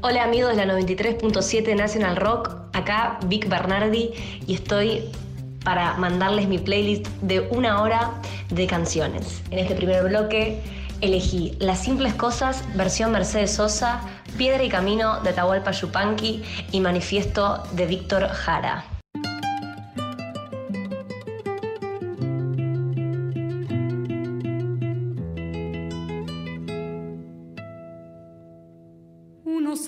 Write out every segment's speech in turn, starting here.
Hola amigos de la 93.7 National Rock, acá Vic Bernardi y estoy para mandarles mi playlist de una hora de canciones. En este primer bloque elegí Las Simples Cosas, versión Mercedes Sosa, Piedra y Camino de Tahualpa Yupanqui y Manifiesto de Víctor Jara.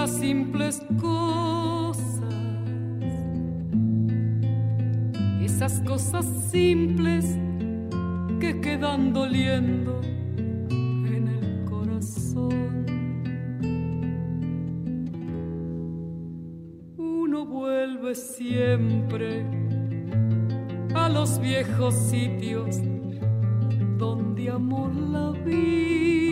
las simples cosas. Esas cosas simples que quedan doliendo en el corazón. Uno vuelve siempre a los viejos sitios donde amó la vida.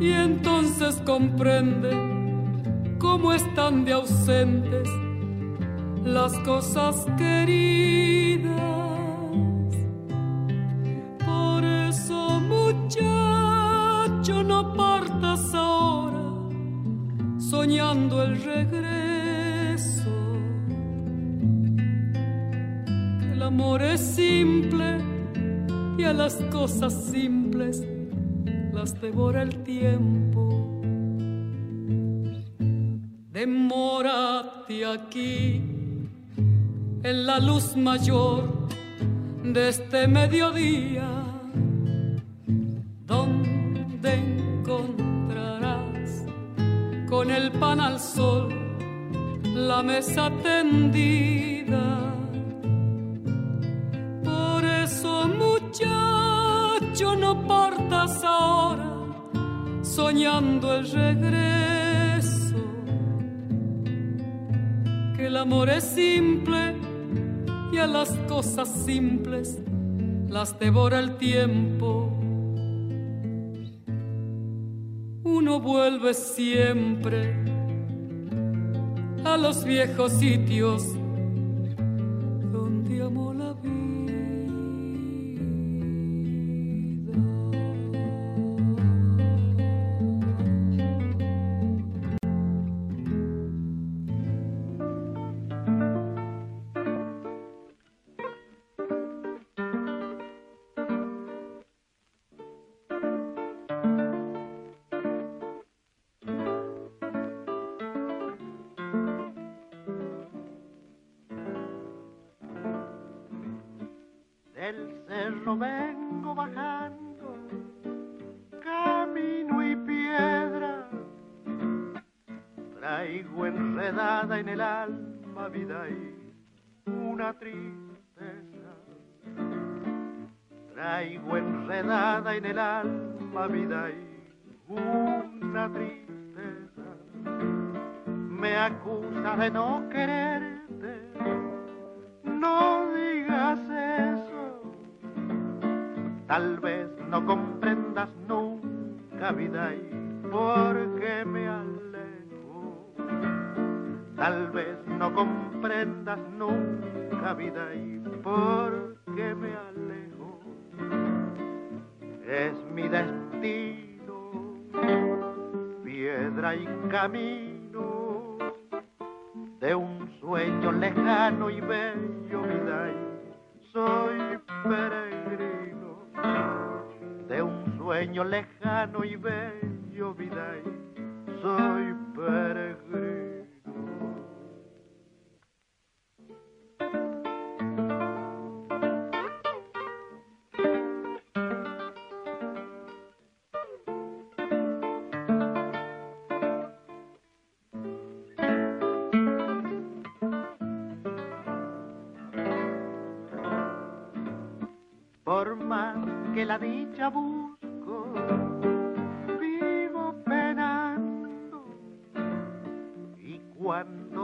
Y entonces comprende cómo están de ausentes las cosas queridas. Por eso, muchacho, no partas ahora soñando el regreso. El amor es simple y a las cosas simples las devora el tiempo. Demórate aquí en la luz mayor de este mediodía, donde encontrarás con el pan al sol la mesa tendida. Por eso, muchacho, no partas ahora soñando el regreso, que el amor es simple y a las cosas simples las devora el tiempo. Uno vuelve siempre a los viejos sitios Del cerro vengo bajando, camino y piedra. Traigo enredada en el alma vida y una tristeza. Traigo enredada en el alma vida y una tristeza. Me acusa de no quererte, no comprendas nunca vida y por qué me alejo. Tal vez no comprendas nunca vida y por qué me alejo. Es mi destino, piedra y camino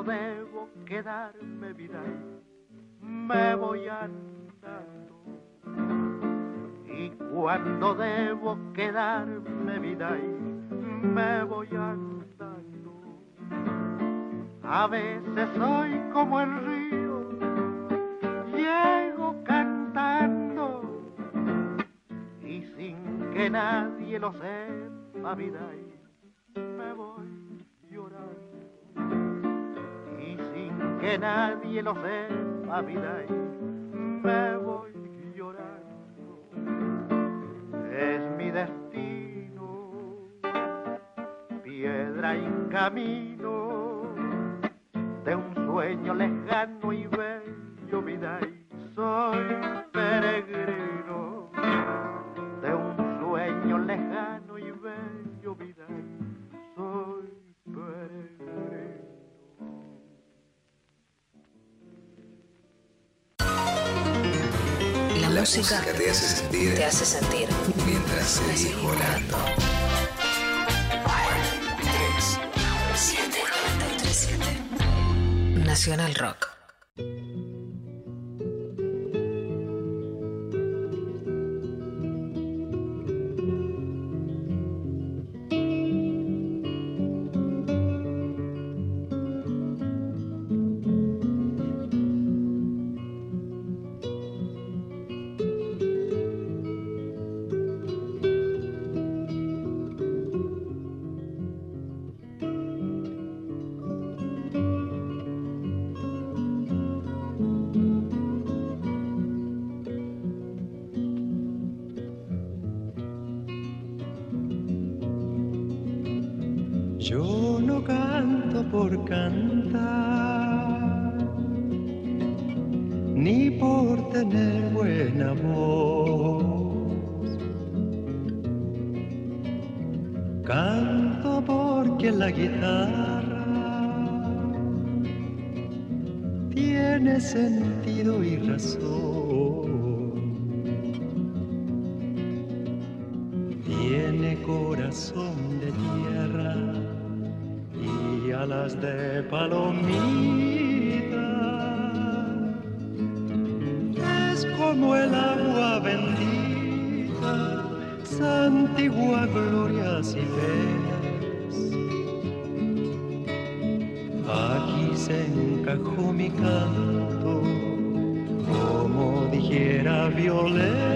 debo quedarme vida, me voy andando. Y cuando debo quedarme vida, me voy andando. A veces soy como el río, llego cantando y sin que nadie lo sepa, vida, que nadie lo sepa, vida, me voy sentir mientras seguís volando. Por cantar, ni por tener buena voz. Canto porque la guitarra tiene sentido y razón. Tiene corazón de tierra alas de palomita. Es como el agua bendita, santigua glorias y penas. Aquí se encajó mi canto, como dijera Violeta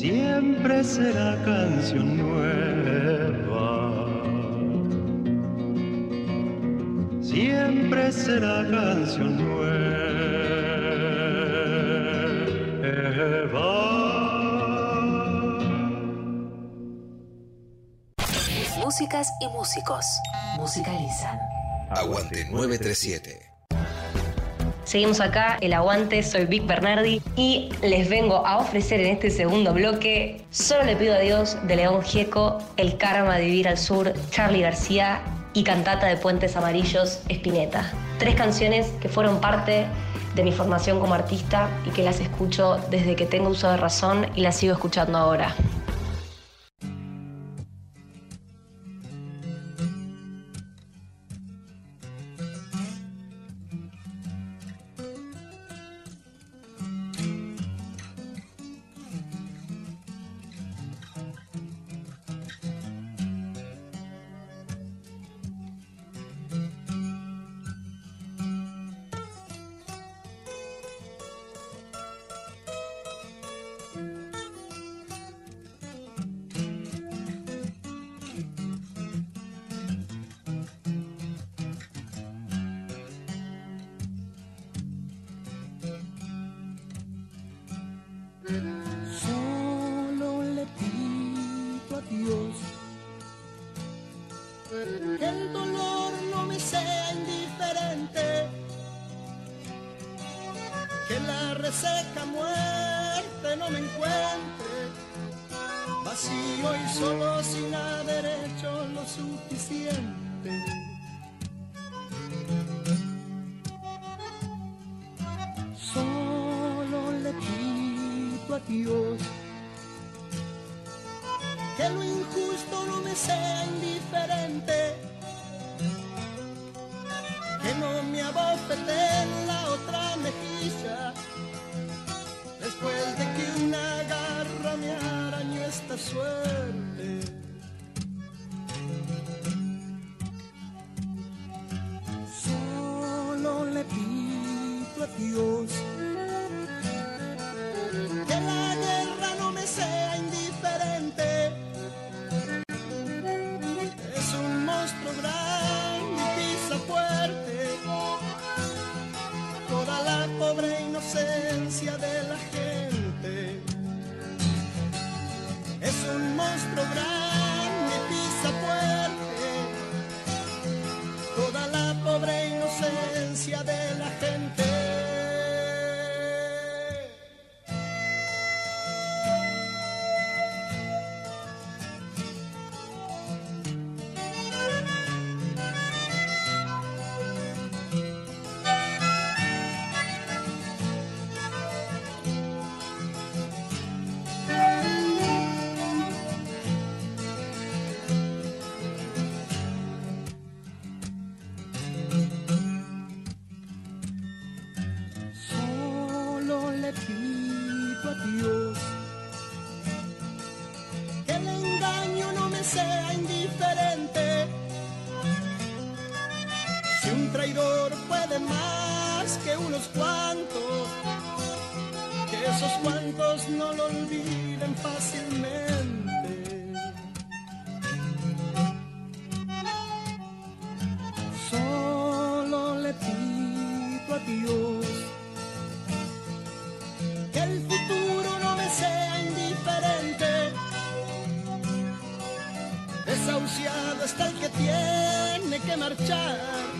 Siempre será canción nueva. Siempre será canción nueva. Músicas y músicos musicalizan. Aguante 937. Seguimos acá, el aguante, soy Vic Bernardi y les vengo a ofrecer en este segundo bloque Solo le pido a Dios de León Gieco, El Karma de Vivir al Sur, Charlie García y Cantata de Puentes Amarillos, Espineta. Tres canciones que fueron parte de mi formación como artista y que las escucho desde que tengo uso de razón y las sigo escuchando ahora. Vacío y solo sin haber hecho lo suficiente. Solo le pido a Dios que lo injusto no me sea indiferente, Un traidor puede más que unos cuantos, que esos cuantos no lo olviden fácilmente. Solo le pido a Dios que el futuro no me sea indiferente. Desahuciado está el que tiene que marchar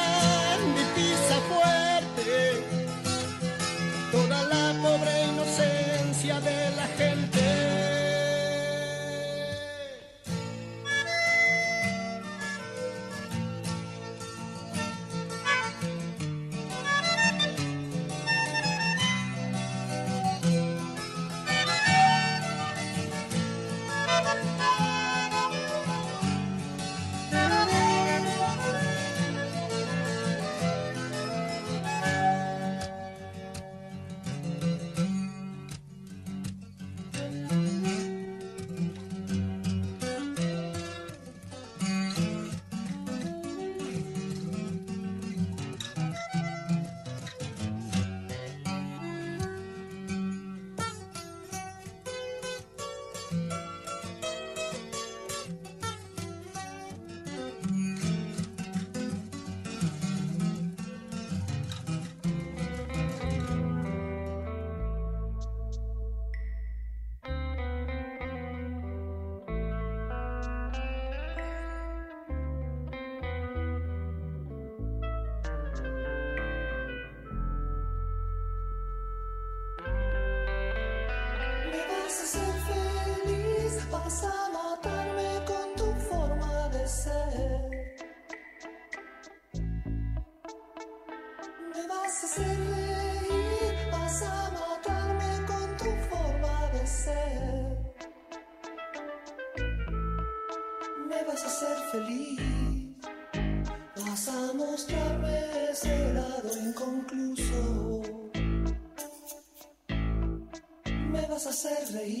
vas a matarme con tu forma de ser. Me vas a hacer reír, vas a matarme con tu forma de ser. Me vas a hacer feliz, vas a mostrarme ese lado inconcluso. Me vas a hacer reír.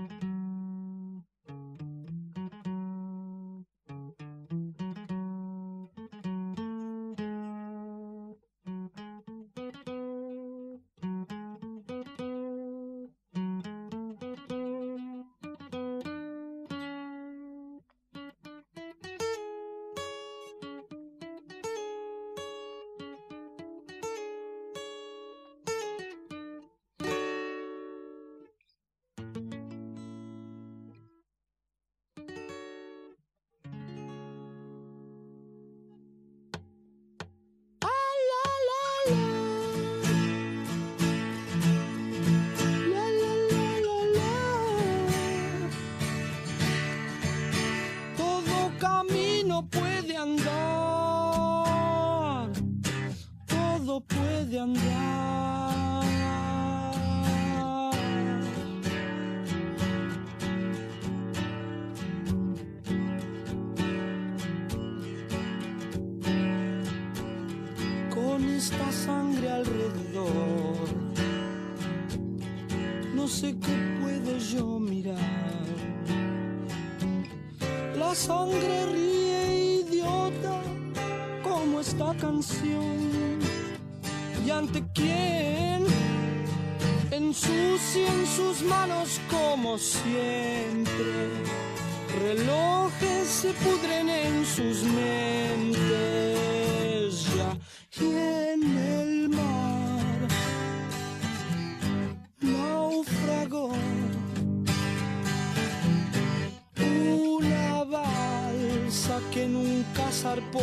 que nunca zarpó.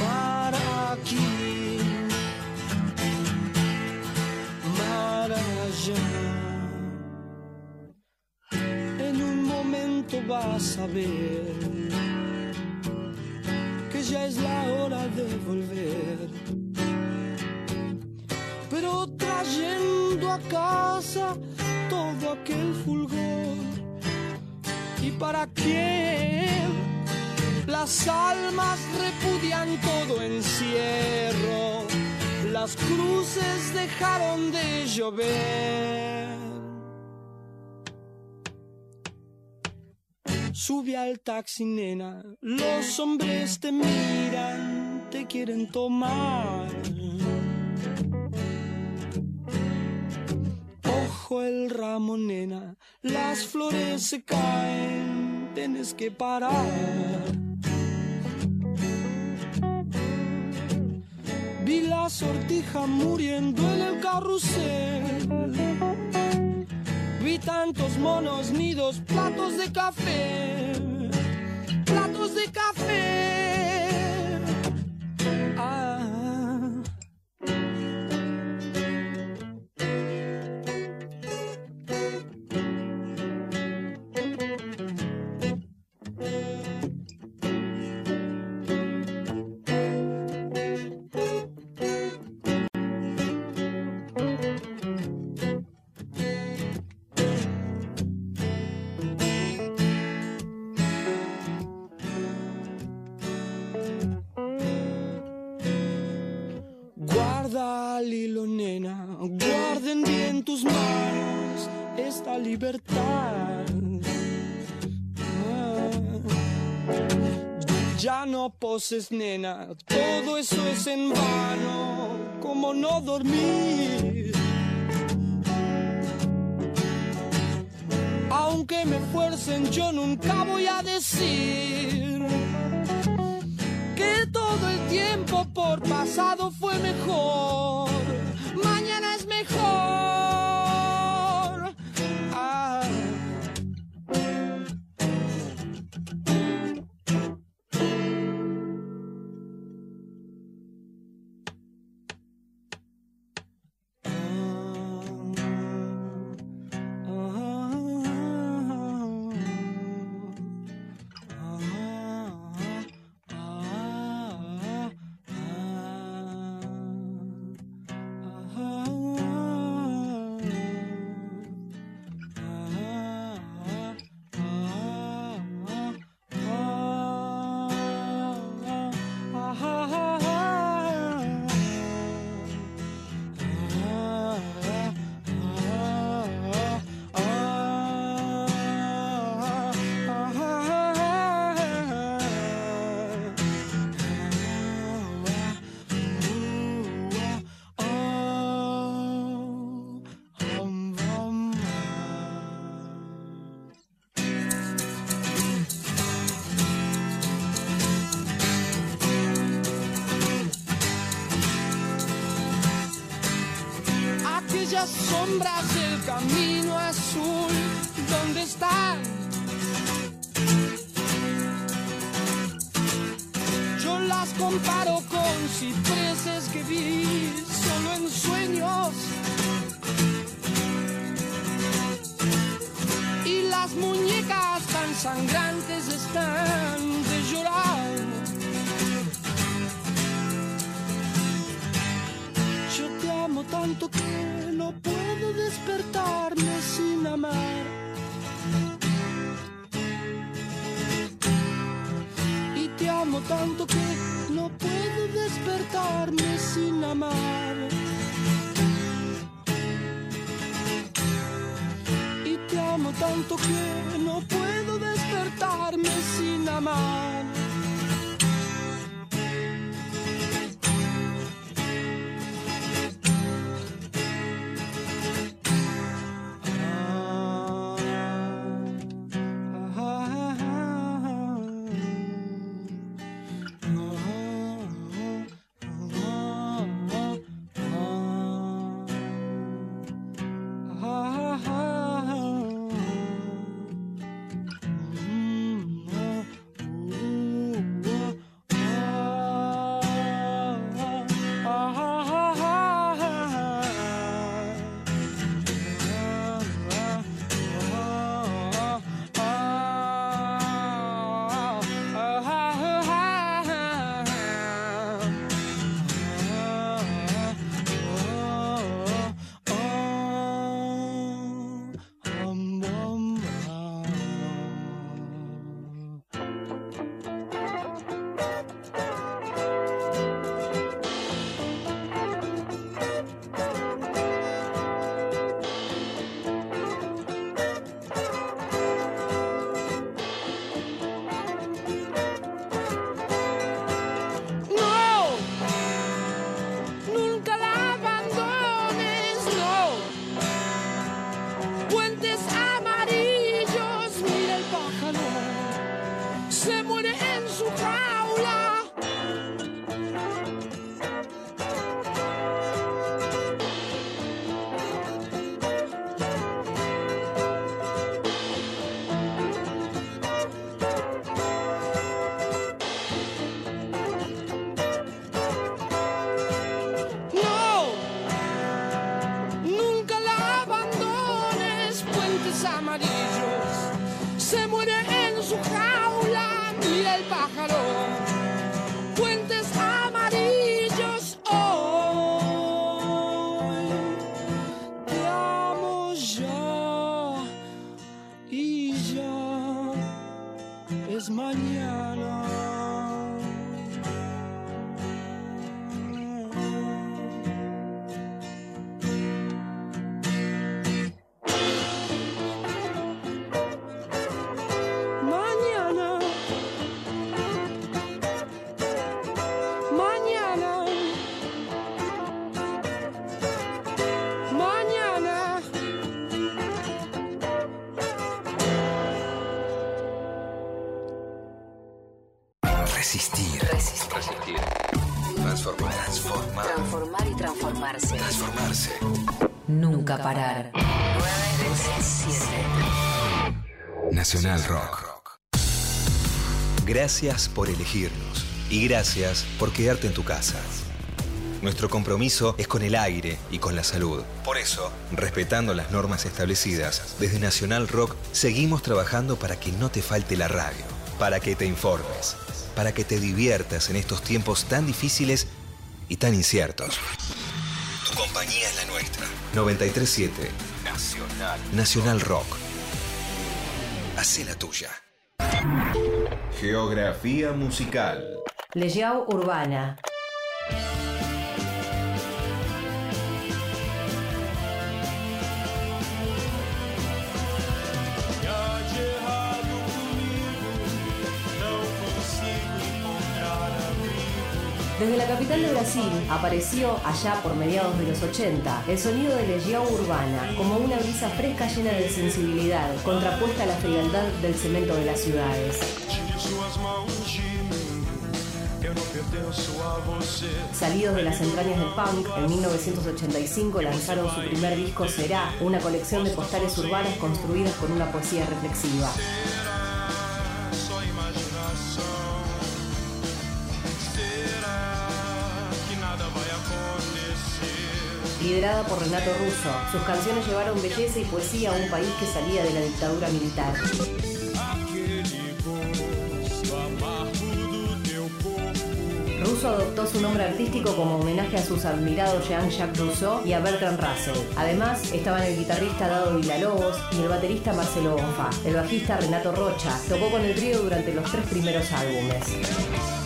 Mar aquí, mar allá. En un momento vas a ver que ya es la hora de volver. Pero trayendo a casa todo aquel fulgor ¿Y para quién? Las almas repudian todo encierro. Las cruces dejaron de llover. Sube al taxi, nena. Los hombres te miran, te quieren tomar. Ojo el ramo, nena. Las flores se caen, tienes que parar. Vi la sortija muriendo en el carrusel. Vi tantos monos nidos, platos de café, platos de café. Ah. Hilo, nena, guarden bien tus manos esta libertad. Ah. Ya no poses, nena, todo eso es en vano, como no dormir. Aunque me fuercen, yo nunca voy a decir que todo el tiempo por pasado fue mejor. Mañana es mejor. Aquellas sombras del camino azul, ¿dónde están? Yo las comparo con cipreses que vi solo en sueños. Y las muñecas tan sangrantes están de llorar. Amo tanto que no puedo despertarme sin amar. Y te amo tanto que no puedo despertarme sin amar. Y te amo tanto que no puedo despertarme sin amar. Transformar. Transformar. Transformar y transformarse. Transformarse. Nunca parar. 937. Nacional Rock. Gracias por elegirnos y gracias por quedarte en tu casa. Nuestro compromiso es con el aire y con la salud. Por eso, respetando las normas establecidas, desde Nacional Rock seguimos trabajando para que no te falte la radio, para que te informes, para que te diviertas en estos tiempos tan difíciles y tan inciertos. Tu compañía es la nuestra. 937 Nacional. Nacional Rock. Hacé la tuya. Geografía musical. Legião Urbana. Desde la capital de Brasil apareció, allá por mediados de los 80, el sonido de Legião Urbana, como una brisa fresca llena de sensibilidad, contrapuesta a la frialdad del cemento de las ciudades. Salidos de las entrañas del punk, en 1985 lanzaron su primer disco Será, una colección de postales urbanas construidas con una poesía reflexiva. Liderada por Renato Russo, sus canciones llevaron belleza y poesía a un país que salía de la dictadura militar. Russo adoptó su nombre artístico como homenaje a sus admirados Jean-Jacques Rousseau y a Bertrand Russell. Además, estaban el guitarrista Dado Villalobos y el baterista Marcelo Bonfa. El bajista Renato Rocha tocó con el trío durante los tres primeros álbumes.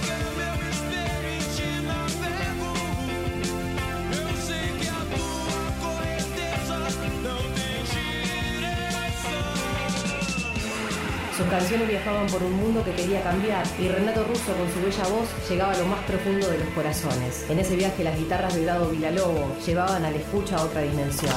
Canciones viajaban por un mundo que quería cambiar y Renato Russo con su bella voz llegaba a lo más profundo de los corazones. En ese viaje las guitarras de Dado Villalobos llevaban a la escucha a otra dimensión.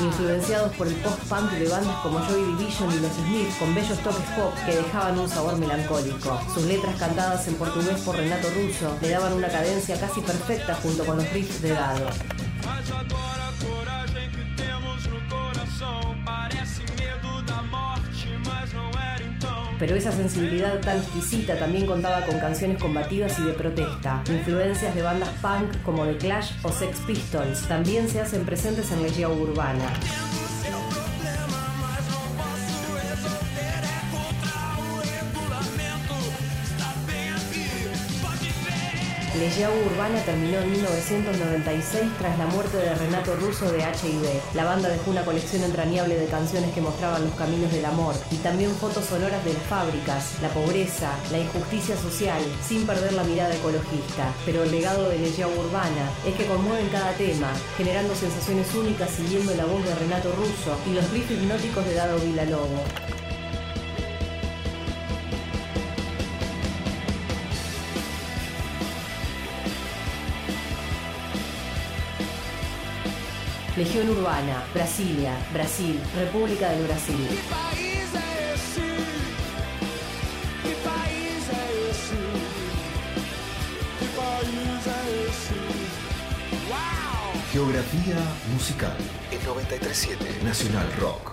Influenciados por el post-punk de bandas como Joy Division y los Smiths con bellos toques pop que dejaban un sabor melancólico. Sus letras cantadas en portugués por Renato Russo le daban una cadencia casi perfecta junto con los riffs de Dado. Pero esa sensibilidad tan exquisita también contaba con canciones combativas y de protesta. Influencias de bandas punk como The Clash o Sex Pistols también se hacen presentes en Legião Urbana. Legião Urbana terminó en 1996 tras la muerte de Renato Russo de HIV. La banda dejó una colección entrañable de canciones que mostraban los caminos del amor y también fotos sonoras de las fábricas, la pobreza, la injusticia social, sin perder la mirada ecologista. Pero el legado de Legião Urbana es que conmueven cada tema, generando sensaciones únicas siguiendo la voz de Renato Russo y los riffs hipnóticos de Dado Villalobos. Legión Urbana, Brasilia, Brasil, República del Brasil. Geografía musical. El 937 Nacional Rock.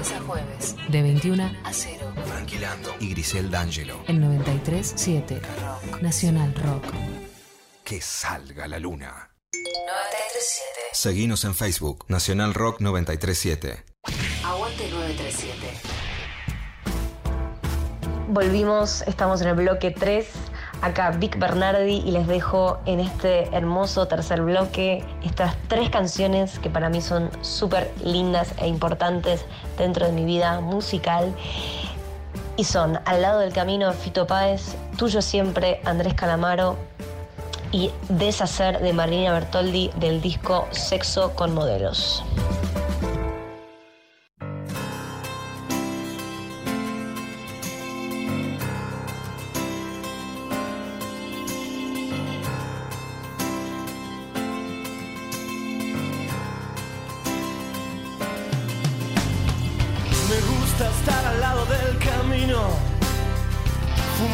Lunes a jueves, de 21 a 0. Tranquilando y Grisel D'Angelo. El 93.7 Rock. Nacional Rock. Que salga la luna. 937. Seguinos en Facebook, Nacional Rock 937. Aguante 937. Volvimos, estamos en el bloque 3. Acá Vic Bernardi y les dejo en este hermoso tercer bloque estas tres canciones que para mí son súper lindas e importantes dentro de mi vida musical. Y son Al lado del camino Fito Páez, Tuyo siempre Andrés Calamaro y Deshacer de Marina Bertoldi del disco Sexo con Modelos.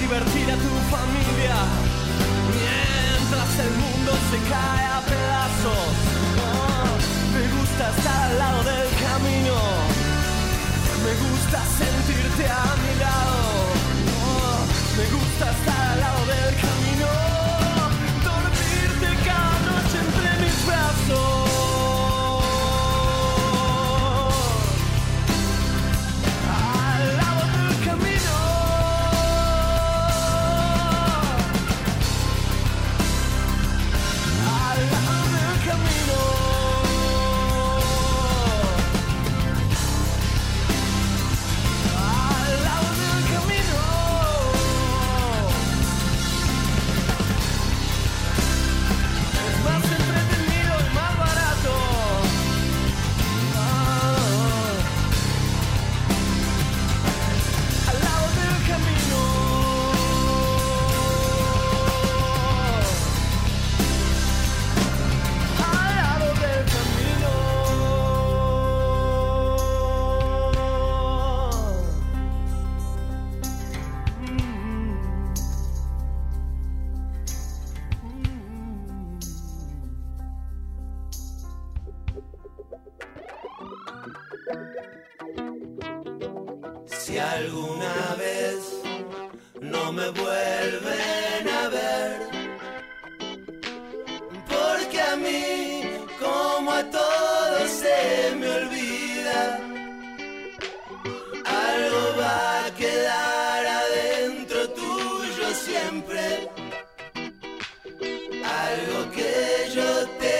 Divertir a tu familia mientras el mundo se cae a pedazos. Oh, me gusta estar al lado del camino. Me gusta sentirte a mi lado. Oh, me gusta estar Algo que yo te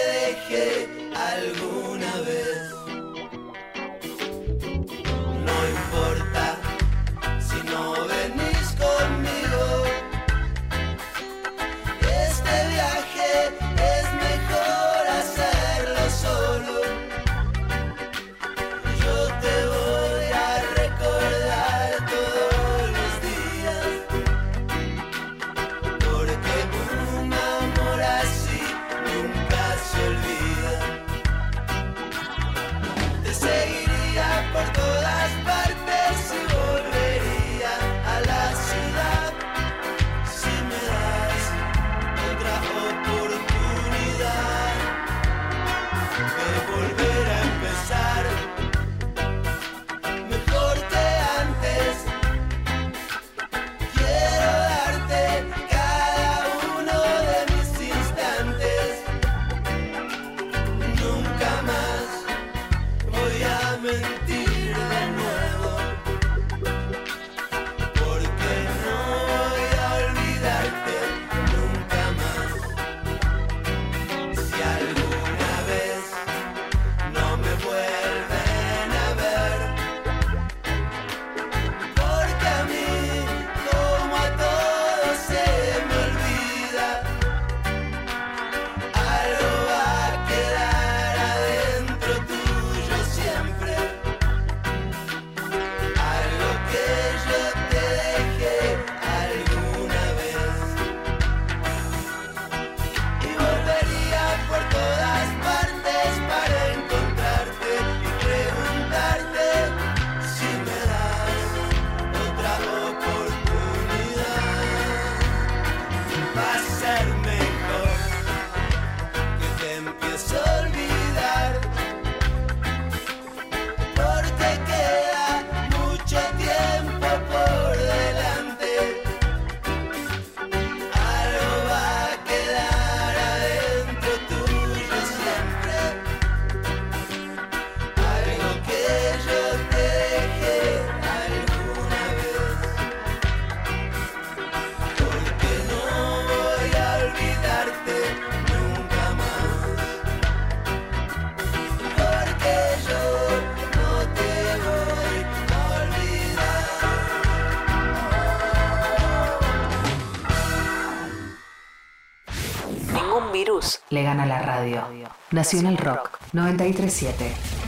Nacional Rock 937.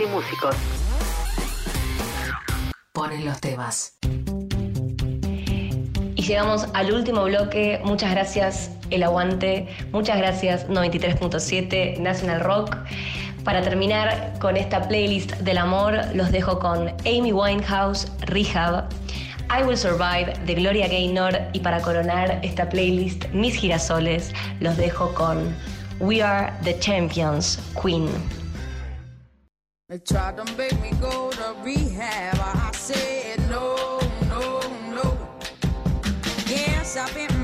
y músicos. Ponen los temas. Y llegamos al último bloque. Muchas gracias, El Aguante. Muchas gracias, 93.7 National Rock. Para terminar con esta playlist del amor, los dejo con Amy Winehouse, Rehab, I Will Survive de Gloria Gaynor y para coronar esta playlist Mis Girasoles, los dejo con We Are the Champions, Queen. They tried to make me go to rehab. I said no, no, no. Yes, I've been.